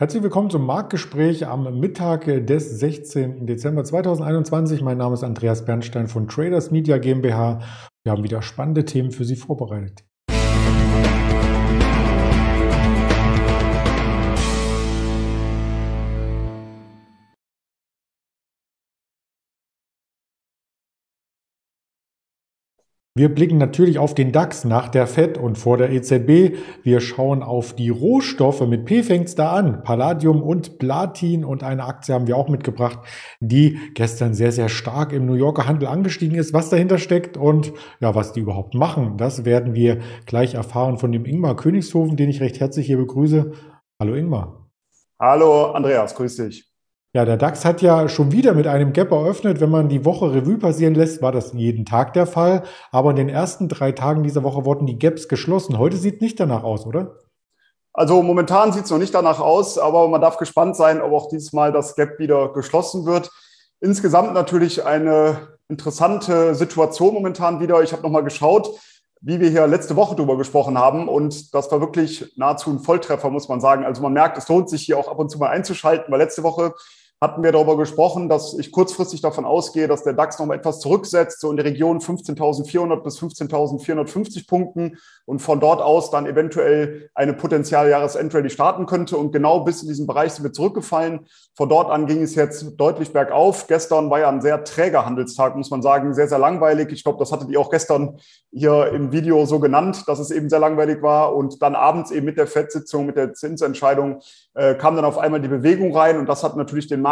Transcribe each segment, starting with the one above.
Herzlich willkommen zum Marktgespräch am Mittag des 16. Dezember 2021. Mein Name ist Andreas Bernstein von Traders Media GmbH. Wir haben wieder spannende Themen für Sie vorbereitet. Wir blicken natürlich auf den DAX nach der FED und vor der EZB. Wir schauen auf die Rohstoffe. Mit P fängt's da an. Palladium und Platin und eine Aktie haben wir auch mitgebracht, die gestern sehr, sehr stark im New Yorker Handel angestiegen ist. Was dahinter steckt und ja, was die überhaupt machen, das werden wir gleich erfahren von dem Ingmar Königshofen, den ich recht herzlich hier begrüße. Hallo Ingmar. Hallo Andreas, grüß dich. Ja, der DAX hat ja schon wieder mit einem Gap eröffnet. Wenn man die Woche Revue passieren lässt, war das jeden Tag der Fall. Aber in den ersten drei Tagen dieser Woche wurden die Gaps geschlossen. Heute sieht nicht danach aus, oder? Also momentan sieht es noch nicht danach aus, aber man darf gespannt sein, ob auch dieses Mal das Gap wieder geschlossen wird. Insgesamt natürlich eine interessante Situation momentan wieder. Ich habe nochmal geschaut, wie wir hier letzte Woche drüber gesprochen haben. Und das war wirklich nahezu ein Volltreffer, muss man sagen. Also man merkt, es lohnt sich hier auch ab und zu mal einzuschalten, weil letzte Woche hatten wir darüber gesprochen, dass ich kurzfristig davon ausgehe, dass der DAX noch mal etwas zurücksetzt, so in der Region 15.400 bis 15.450 Punkten und von dort aus dann eventuell eine Potenzial-Jahresendrallye starten könnte. Und genau bis in diesen Bereich sind wir zurückgefallen. Von dort an ging es jetzt deutlich bergauf. Gestern war ja ein sehr träger Handelstag, muss man sagen, sehr, sehr langweilig. Ich glaube, das hattet ihr auch gestern hier im Video so genannt, dass es eben sehr langweilig war. Und dann abends eben mit der FED-Sitzung, mit der Zinsentscheidung äh, kam dann auf einmal die Bewegung rein und das hat natürlich den Markt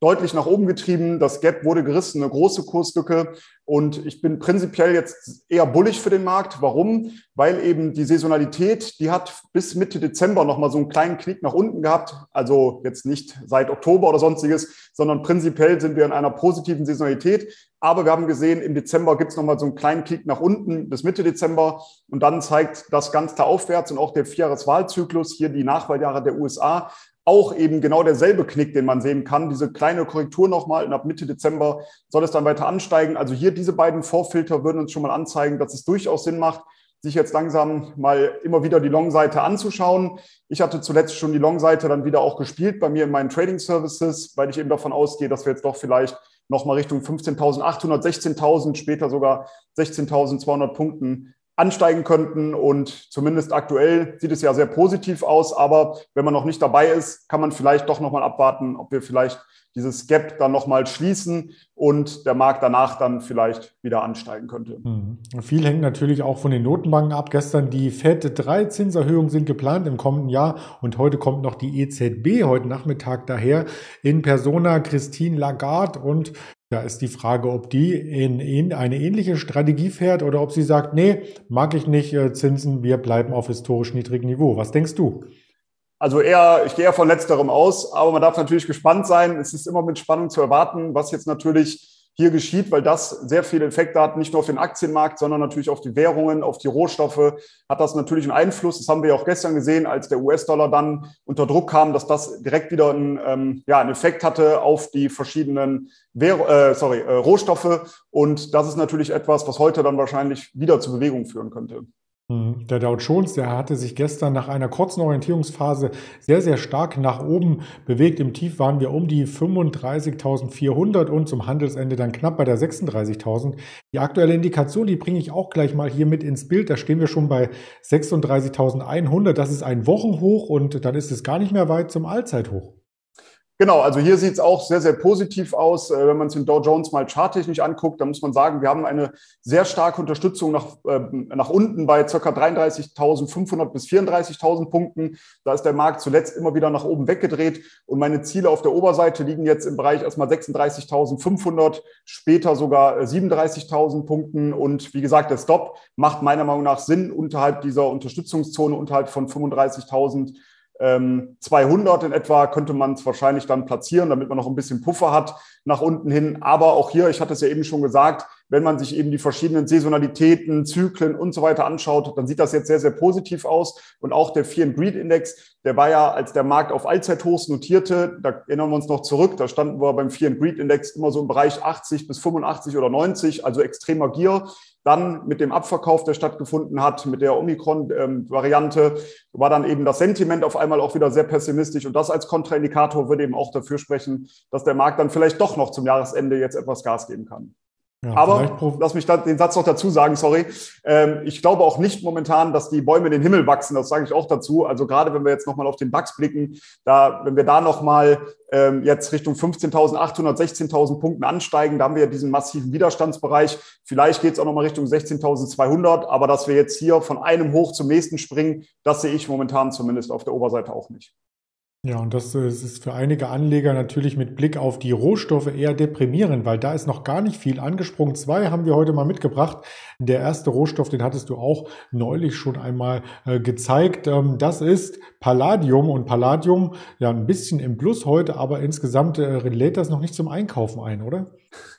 deutlich nach oben getrieben. Das Gap wurde gerissen, eine große Kurslücke. Und ich bin prinzipiell jetzt eher bullig für den Markt. Warum? Weil eben die Saisonalität, die hat bis Mitte Dezember nochmal so einen kleinen Knick nach unten gehabt. Also jetzt nicht seit Oktober oder sonstiges, sondern prinzipiell sind wir in einer positiven Saisonalität. Aber wir haben gesehen, im Dezember gibt es nochmal so einen kleinen Knick nach unten bis Mitte Dezember. Und dann zeigt das ganz klar aufwärts und auch der Vierjahreswahlzyklus, hier die Nachwahljahre der USA, auch eben genau derselbe Knick, den man sehen kann. Diese kleine Korrektur nochmal und ab Mitte Dezember soll es dann weiter ansteigen. Also hier diese beiden Vorfilter würden uns schon mal anzeigen, dass es durchaus Sinn macht, sich jetzt langsam mal immer wieder die Long-Seite anzuschauen. Ich hatte zuletzt schon die Long-Seite dann wieder auch gespielt bei mir in meinen Trading Services, weil ich eben davon ausgehe, dass wir jetzt doch vielleicht nochmal Richtung 15.800, 16.000, später sogar 16.200 Punkten ansteigen könnten. Und zumindest aktuell sieht es ja sehr positiv aus. Aber wenn man noch nicht dabei ist, kann man vielleicht doch nochmal abwarten, ob wir vielleicht dieses Gap dann nochmal schließen und der Markt danach dann vielleicht wieder ansteigen könnte. Mhm. Viel hängt natürlich auch von den Notenbanken ab. Gestern die FED, drei Zinserhöhungen sind geplant im kommenden Jahr und heute kommt noch die EZB heute Nachmittag daher in Persona Christine Lagarde und da ist die Frage, ob die in, in eine ähnliche Strategie fährt oder ob sie sagt, nee, mag ich nicht äh, Zinsen, wir bleiben auf historisch niedrigem Niveau. Was denkst du? Also eher, ich gehe eher von letzterem aus, aber man darf natürlich gespannt sein. Es ist immer mit Spannung zu erwarten, was jetzt natürlich hier geschieht, weil das sehr viele Effekte hat, nicht nur auf den Aktienmarkt, sondern natürlich auf die Währungen, auf die Rohstoffe, hat das natürlich einen Einfluss. Das haben wir ja auch gestern gesehen, als der US-Dollar dann unter Druck kam, dass das direkt wieder einen, ähm, ja, einen Effekt hatte auf die verschiedenen Währ äh, sorry, äh, Rohstoffe. Und das ist natürlich etwas, was heute dann wahrscheinlich wieder zu Bewegung führen könnte. Hm, der Dow Jones, der hatte sich gestern nach einer kurzen Orientierungsphase sehr, sehr stark nach oben bewegt. Im Tief waren wir um die 35.400 und zum Handelsende dann knapp bei der 36.000. Die aktuelle Indikation, die bringe ich auch gleich mal hier mit ins Bild. Da stehen wir schon bei 36.100. Das ist ein Wochenhoch und dann ist es gar nicht mehr weit zum Allzeithoch. Genau, also hier sieht es auch sehr, sehr positiv aus. Äh, wenn man es den Dow Jones mal charttechnisch anguckt, dann muss man sagen, wir haben eine sehr starke Unterstützung nach, äh, nach unten bei ca. 33.500 bis 34.000 Punkten. Da ist der Markt zuletzt immer wieder nach oben weggedreht. Und meine Ziele auf der Oberseite liegen jetzt im Bereich erstmal 36.500, später sogar 37.000 Punkten. Und wie gesagt, der Stop macht meiner Meinung nach Sinn unterhalb dieser Unterstützungszone, unterhalb von 35.000 200 ähm, in etwa könnte man es wahrscheinlich dann platzieren, damit man noch ein bisschen Puffer hat nach unten hin. Aber auch hier, ich hatte es ja eben schon gesagt, wenn man sich eben die verschiedenen Saisonalitäten, Zyklen und so weiter anschaut, dann sieht das jetzt sehr, sehr positiv aus. Und auch der Fear and Greed Index, der war ja, als der Markt auf Allzeithochs notierte, da erinnern wir uns noch zurück, da standen wir beim Fear and Greed Index immer so im Bereich 80 bis 85 oder 90, also extremer Gier. Dann mit dem Abverkauf, der stattgefunden hat, mit der Omikron-Variante, war dann eben das Sentiment auf einmal auch wieder sehr pessimistisch. Und das als Kontraindikator würde eben auch dafür sprechen, dass der Markt dann vielleicht doch noch zum Jahresende jetzt etwas Gas geben kann. Ja, Aber lass mich da den Satz noch dazu sagen, sorry. Ähm, ich glaube auch nicht momentan, dass die Bäume in den Himmel wachsen. Das sage ich auch dazu. Also gerade wenn wir jetzt nochmal auf den DAX blicken, da, wenn wir da nochmal ähm, jetzt Richtung 15.800, 16.000 Punkten ansteigen, da haben wir ja diesen massiven Widerstandsbereich. Vielleicht geht es auch nochmal Richtung 16.200. Aber dass wir jetzt hier von einem hoch zum nächsten springen, das sehe ich momentan zumindest auf der Oberseite auch nicht. Ja, und das, äh, ist für einige Anleger natürlich mit Blick auf die Rohstoffe eher deprimierend, weil da ist noch gar nicht viel angesprungen. Zwei haben wir heute mal mitgebracht. Der erste Rohstoff, den hattest du auch neulich schon einmal äh, gezeigt. Ähm, das ist Palladium und Palladium, ja, ein bisschen im Plus heute, aber insgesamt äh, lädt das noch nicht zum Einkaufen ein, oder?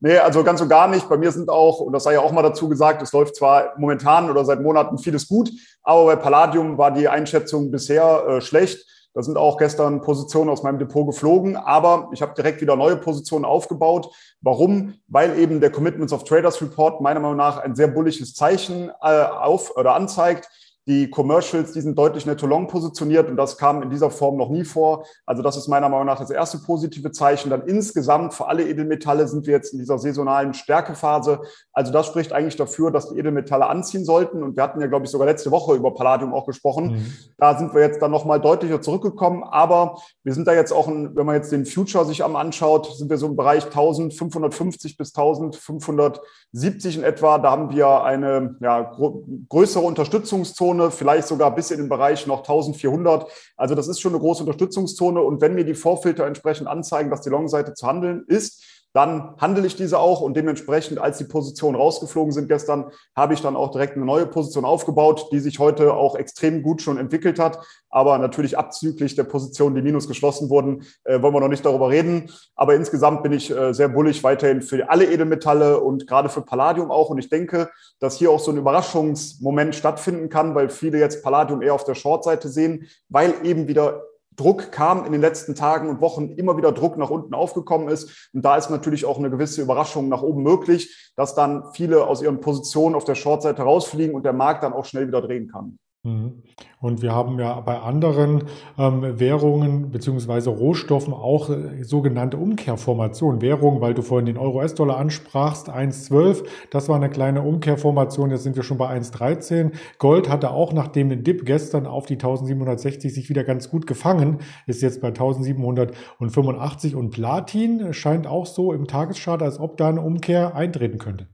nee, also ganz und gar nicht. Bei mir sind auch, und das sei ja auch mal dazu gesagt, es läuft zwar momentan oder seit Monaten vieles gut, aber bei Palladium war die Einschätzung bisher äh, schlecht. Da sind auch gestern Positionen aus meinem Depot geflogen, aber ich habe direkt wieder neue Positionen aufgebaut. Warum? Weil eben der Commitments of Traders Report meiner Meinung nach ein sehr bullisches Zeichen äh, auf oder anzeigt. Die Commercials, die sind deutlich netto-long positioniert und das kam in dieser Form noch nie vor. Also das ist meiner Meinung nach das erste positive Zeichen. Dann insgesamt für alle Edelmetalle sind wir jetzt in dieser saisonalen Stärkephase. Also das spricht eigentlich dafür, dass die Edelmetalle anziehen sollten. Und wir hatten ja, glaube ich, sogar letzte Woche über Palladium auch gesprochen. Mhm. Da sind wir jetzt dann nochmal deutlicher zurückgekommen. Aber wir sind da jetzt auch, ein, wenn man jetzt den Future sich am anschaut, sind wir so im Bereich 1550 bis 1570 in etwa. Da haben wir eine ja, größere Unterstützungszone Unterstützungszone, vielleicht sogar bis in den Bereich noch 1400. Also das ist schon eine große Unterstützungszone. Und wenn mir die Vorfilter entsprechend anzeigen, dass die Long-Seite zu handeln ist, dann handle ich diese auch und dementsprechend, als die Positionen rausgeflogen sind gestern, habe ich dann auch direkt eine neue Position aufgebaut, die sich heute auch extrem gut schon entwickelt hat. Aber natürlich abzüglich der Positionen, die minus geschlossen wurden, äh, wollen wir noch nicht darüber reden. Aber insgesamt bin ich äh, sehr bullig weiterhin für alle Edelmetalle und gerade für Palladium auch. Und ich denke, dass hier auch so ein Überraschungsmoment stattfinden kann, weil viele jetzt Palladium eher auf der Short-Seite sehen, weil eben wieder Druck kam in den letzten Tagen und Wochen, immer wieder Druck nach unten aufgekommen ist. Und da ist natürlich auch eine gewisse Überraschung nach oben möglich, dass dann viele aus ihren Positionen auf der Shortseite rausfliegen und der Markt dann auch schnell wieder drehen kann. Mhm. Und wir haben ja bei anderen ähm, Währungen beziehungsweise Rohstoffen auch äh, sogenannte Umkehrformationen. Währungen, weil du vorhin den Euro-US-Dollar ansprachst, 1,12, das war eine kleine Umkehrformation, jetzt sind wir schon bei 1,13. Gold hatte auch nach dem Dip gestern auf die 1760 sich wieder ganz gut gefangen, ist jetzt bei 1785 und Platin scheint auch so im Tageschart, als ob da eine Umkehr eintreten könnte.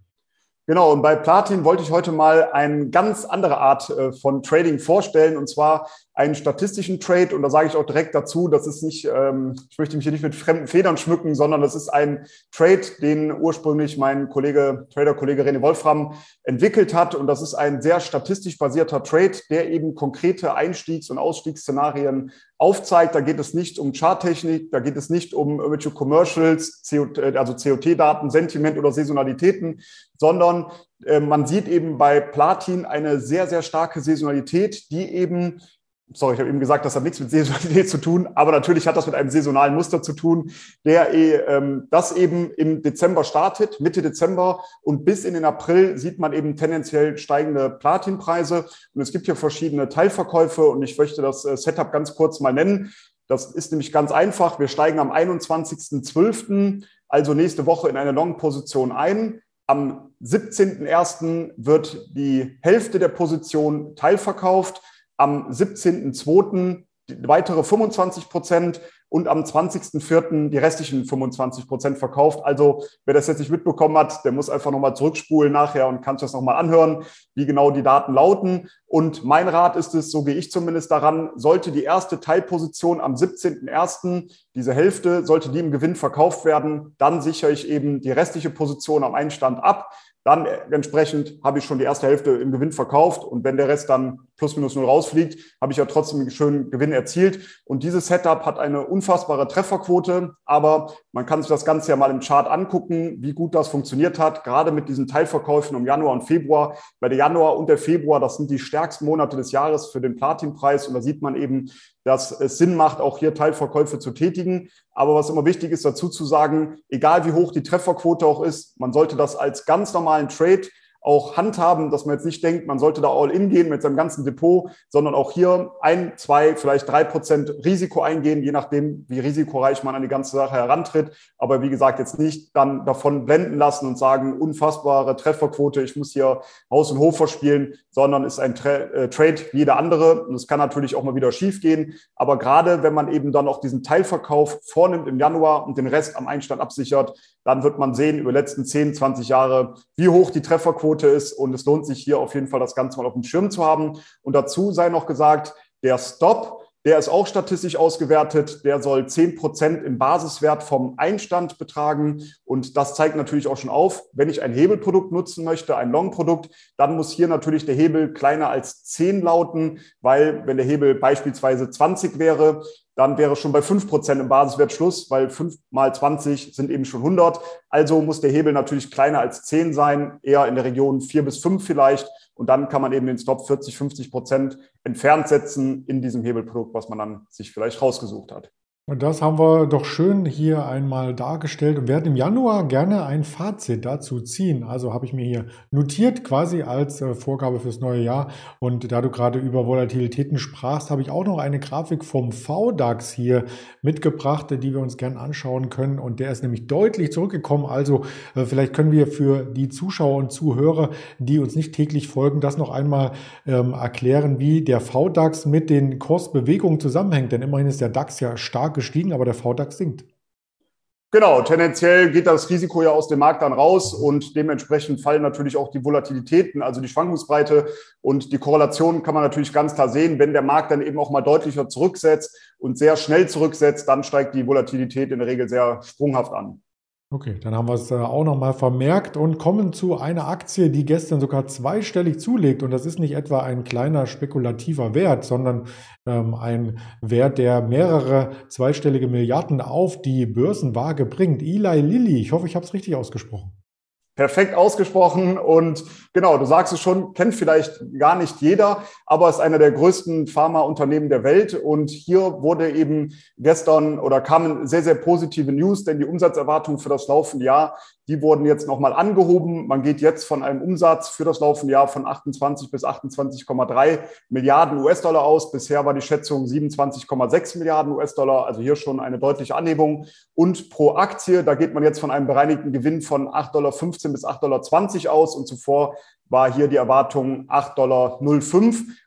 Genau, und bei Platin wollte ich heute mal eine ganz andere Art äh, von Trading vorstellen, und zwar einen statistischen Trade. Und da sage ich auch direkt dazu, das ist nicht, ähm, ich möchte mich hier nicht mit fremden Federn schmücken, sondern das ist ein Trade, den ursprünglich mein Kollege, Trader-Kollege René Wolfram entwickelt hat. Und das ist ein sehr statistisch basierter Trade, der eben konkrete Einstiegs- und Ausstiegsszenarien aufzeigt. Da geht es nicht um Charttechnik, da geht es nicht um irgendwelche Commercials, äh, also COT-Daten, Sentiment oder Saisonalitäten, sondern äh, man sieht eben bei Platin eine sehr, sehr starke Saisonalität, die eben sorry, ich habe eben gesagt, das hat nichts mit Saisonalität zu tun, aber natürlich hat das mit einem saisonalen Muster zu tun, der ähm, das eben im Dezember startet, Mitte Dezember und bis in den April sieht man eben tendenziell steigende Platinpreise und es gibt hier verschiedene Teilverkäufe und ich möchte das äh, Setup ganz kurz mal nennen. Das ist nämlich ganz einfach. Wir steigen am 21.12., also nächste Woche in eine Long-Position ein. Am 17.01. wird die Hälfte der Position teilverkauft am 17.02. weitere 25 Prozent und am 20.04. die restlichen 25 Prozent verkauft. Also wer das jetzt nicht mitbekommen hat, der muss einfach nochmal zurückspulen nachher und kann sich das nochmal anhören, wie genau die Daten lauten. Und mein Rat ist es, so gehe ich zumindest daran, sollte die erste Teilposition am 17.01., diese Hälfte, sollte die im Gewinn verkauft werden, dann sichere ich eben die restliche Position am Einstand ab. Dann entsprechend habe ich schon die erste Hälfte im Gewinn verkauft und wenn der Rest dann plus minus null rausfliegt, habe ich ja trotzdem einen schönen Gewinn erzielt. Und dieses Setup hat eine unfassbare Trefferquote, aber man kann sich das Ganze ja mal im Chart angucken, wie gut das funktioniert hat, gerade mit diesen Teilverkäufen im Januar und Februar. Bei der Januar und der Februar, das sind die stärksten Monate des Jahres für den Platinpreis. Und da sieht man eben, dass es Sinn macht, auch hier Teilverkäufe zu tätigen. Aber was immer wichtig ist, dazu zu sagen, egal wie hoch die Trefferquote auch ist, man sollte das als ganz normalen Trade auch handhaben, dass man jetzt nicht denkt, man sollte da all in gehen mit seinem ganzen Depot, sondern auch hier ein, zwei, vielleicht drei Prozent Risiko eingehen, je nachdem, wie risikoreich man an die ganze Sache herantritt. Aber wie gesagt, jetzt nicht dann davon blenden lassen und sagen, unfassbare Trefferquote, ich muss hier Haus und Hof verspielen, sondern ist ein Tra äh, Trade wie jeder andere. Und es kann natürlich auch mal wieder schief gehen. Aber gerade wenn man eben dann auch diesen Teilverkauf vornimmt im Januar und den Rest am Einstand absichert, dann wird man sehen über die letzten 10, 20 Jahre, wie hoch die Trefferquote ist. Und es lohnt sich hier auf jeden Fall, das Ganze mal auf dem Schirm zu haben. Und dazu sei noch gesagt, der Stop, der ist auch statistisch ausgewertet. Der soll 10 Prozent im Basiswert vom Einstand betragen. Und das zeigt natürlich auch schon auf, wenn ich ein Hebelprodukt nutzen möchte, ein Long-Produkt, dann muss hier natürlich der Hebel kleiner als 10 lauten, weil wenn der Hebel beispielsweise 20 wäre, dann wäre schon bei 5% im Basiswert Schluss, weil 5 mal 20 sind eben schon 100. Also muss der Hebel natürlich kleiner als 10 sein, eher in der Region 4 bis 5 vielleicht. Und dann kann man eben den Stop 40, 50 Prozent entfernt setzen in diesem Hebelprodukt, was man dann sich vielleicht rausgesucht hat. Und das haben wir doch schön hier einmal dargestellt und werden im Januar gerne ein Fazit dazu ziehen. Also habe ich mir hier notiert quasi als äh, Vorgabe fürs neue Jahr. Und da du gerade über Volatilitäten sprachst, habe ich auch noch eine Grafik vom VDAX hier mitgebracht, die wir uns gerne anschauen können. Und der ist nämlich deutlich zurückgekommen. Also äh, vielleicht können wir für die Zuschauer und Zuhörer, die uns nicht täglich folgen, das noch einmal ähm, erklären, wie der VDAX mit den Kursbewegungen zusammenhängt. Denn immerhin ist der DAX ja stark gestiegen, aber der VDAX sinkt. Genau, tendenziell geht das Risiko ja aus dem Markt dann raus und dementsprechend fallen natürlich auch die Volatilitäten, also die Schwankungsbreite und die Korrelation kann man natürlich ganz klar sehen. Wenn der Markt dann eben auch mal deutlicher zurücksetzt und sehr schnell zurücksetzt, dann steigt die Volatilität in der Regel sehr sprunghaft an. Okay, dann haben wir es auch nochmal vermerkt und kommen zu einer Aktie, die gestern sogar zweistellig zulegt. Und das ist nicht etwa ein kleiner spekulativer Wert, sondern ähm, ein Wert, der mehrere zweistellige Milliarden auf die Börsenwaage bringt. Eli Lilly, ich hoffe, ich habe es richtig ausgesprochen. Perfekt ausgesprochen. Und genau, du sagst es schon, kennt vielleicht gar nicht jeder, aber ist einer der größten Pharmaunternehmen der Welt. Und hier wurde eben gestern oder kamen sehr, sehr positive News, denn die Umsatzerwartungen für das laufende Jahr die wurden jetzt nochmal angehoben. Man geht jetzt von einem Umsatz für das laufende Jahr von 28 bis 28,3 Milliarden US-Dollar aus. Bisher war die Schätzung 27,6 Milliarden US-Dollar, also hier schon eine deutliche Anhebung. Und pro Aktie, da geht man jetzt von einem bereinigten Gewinn von 8,15 Dollar bis 8,20 Dollar aus. Und zuvor war hier die Erwartung 8,05 Dollar.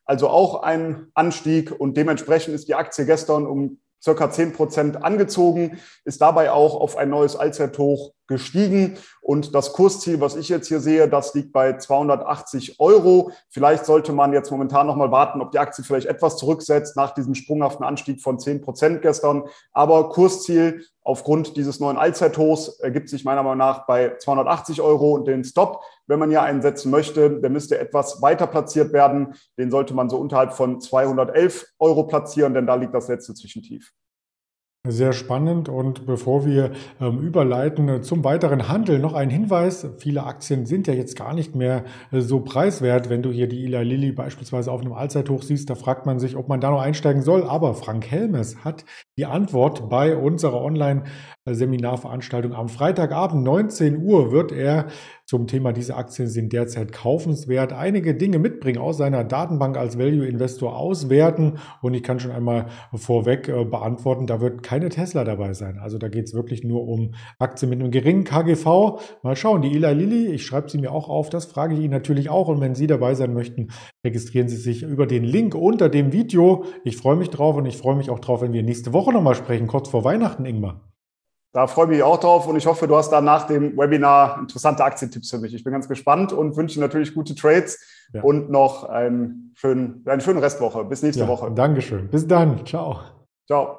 Also auch ein Anstieg. Und dementsprechend ist die Aktie gestern um circa 10 Prozent angezogen, ist dabei auch auf ein neues Allzeithoch gestiegen. Und das Kursziel, was ich jetzt hier sehe, das liegt bei 280 Euro. Vielleicht sollte man jetzt momentan noch mal warten, ob die Aktie vielleicht etwas zurücksetzt nach diesem sprunghaften Anstieg von 10 Prozent gestern. Aber Kursziel aufgrund dieses neuen Allzeithochs ergibt sich meiner Meinung nach bei 280 Euro. Und den Stop, wenn man hier einsetzen möchte, der müsste etwas weiter platziert werden. Den sollte man so unterhalb von 211 Euro platzieren, denn da liegt das letzte Zwischentief. Sehr spannend. Und bevor wir ähm, überleiten äh, zum weiteren Handel, noch ein Hinweis. Viele Aktien sind ja jetzt gar nicht mehr äh, so preiswert. Wenn du hier die Eli Lilly beispielsweise auf einem Allzeithoch siehst, da fragt man sich, ob man da noch einsteigen soll. Aber Frank Helmes hat die Antwort bei unserer Online-Seminarveranstaltung am Freitagabend 19 Uhr wird er zum Thema, diese Aktien sind derzeit kaufenswert, einige Dinge mitbringen aus seiner Datenbank als Value-Investor auswerten. Und ich kann schon einmal vorweg äh, beantworten, da wird keine Tesla dabei sein. Also da geht es wirklich nur um Aktien mit einem geringen KGV. Mal schauen, die Eli Lilly, ich schreibe sie mir auch auf, das frage ich Ihnen natürlich auch. Und wenn Sie dabei sein möchten, registrieren Sie sich über den Link unter dem Video. Ich freue mich drauf und ich freue mich auch drauf, wenn wir nächste Woche nochmal sprechen, kurz vor Weihnachten, Ingmar. Da freue ich mich auch drauf und ich hoffe, du hast dann nach dem Webinar interessante Aktientipps für mich. Ich bin ganz gespannt und wünsche natürlich gute Trades ja. und noch einen schönen, eine schöne Restwoche. Bis nächste ja, Woche. Dankeschön. Bis dann. Ciao. Ciao.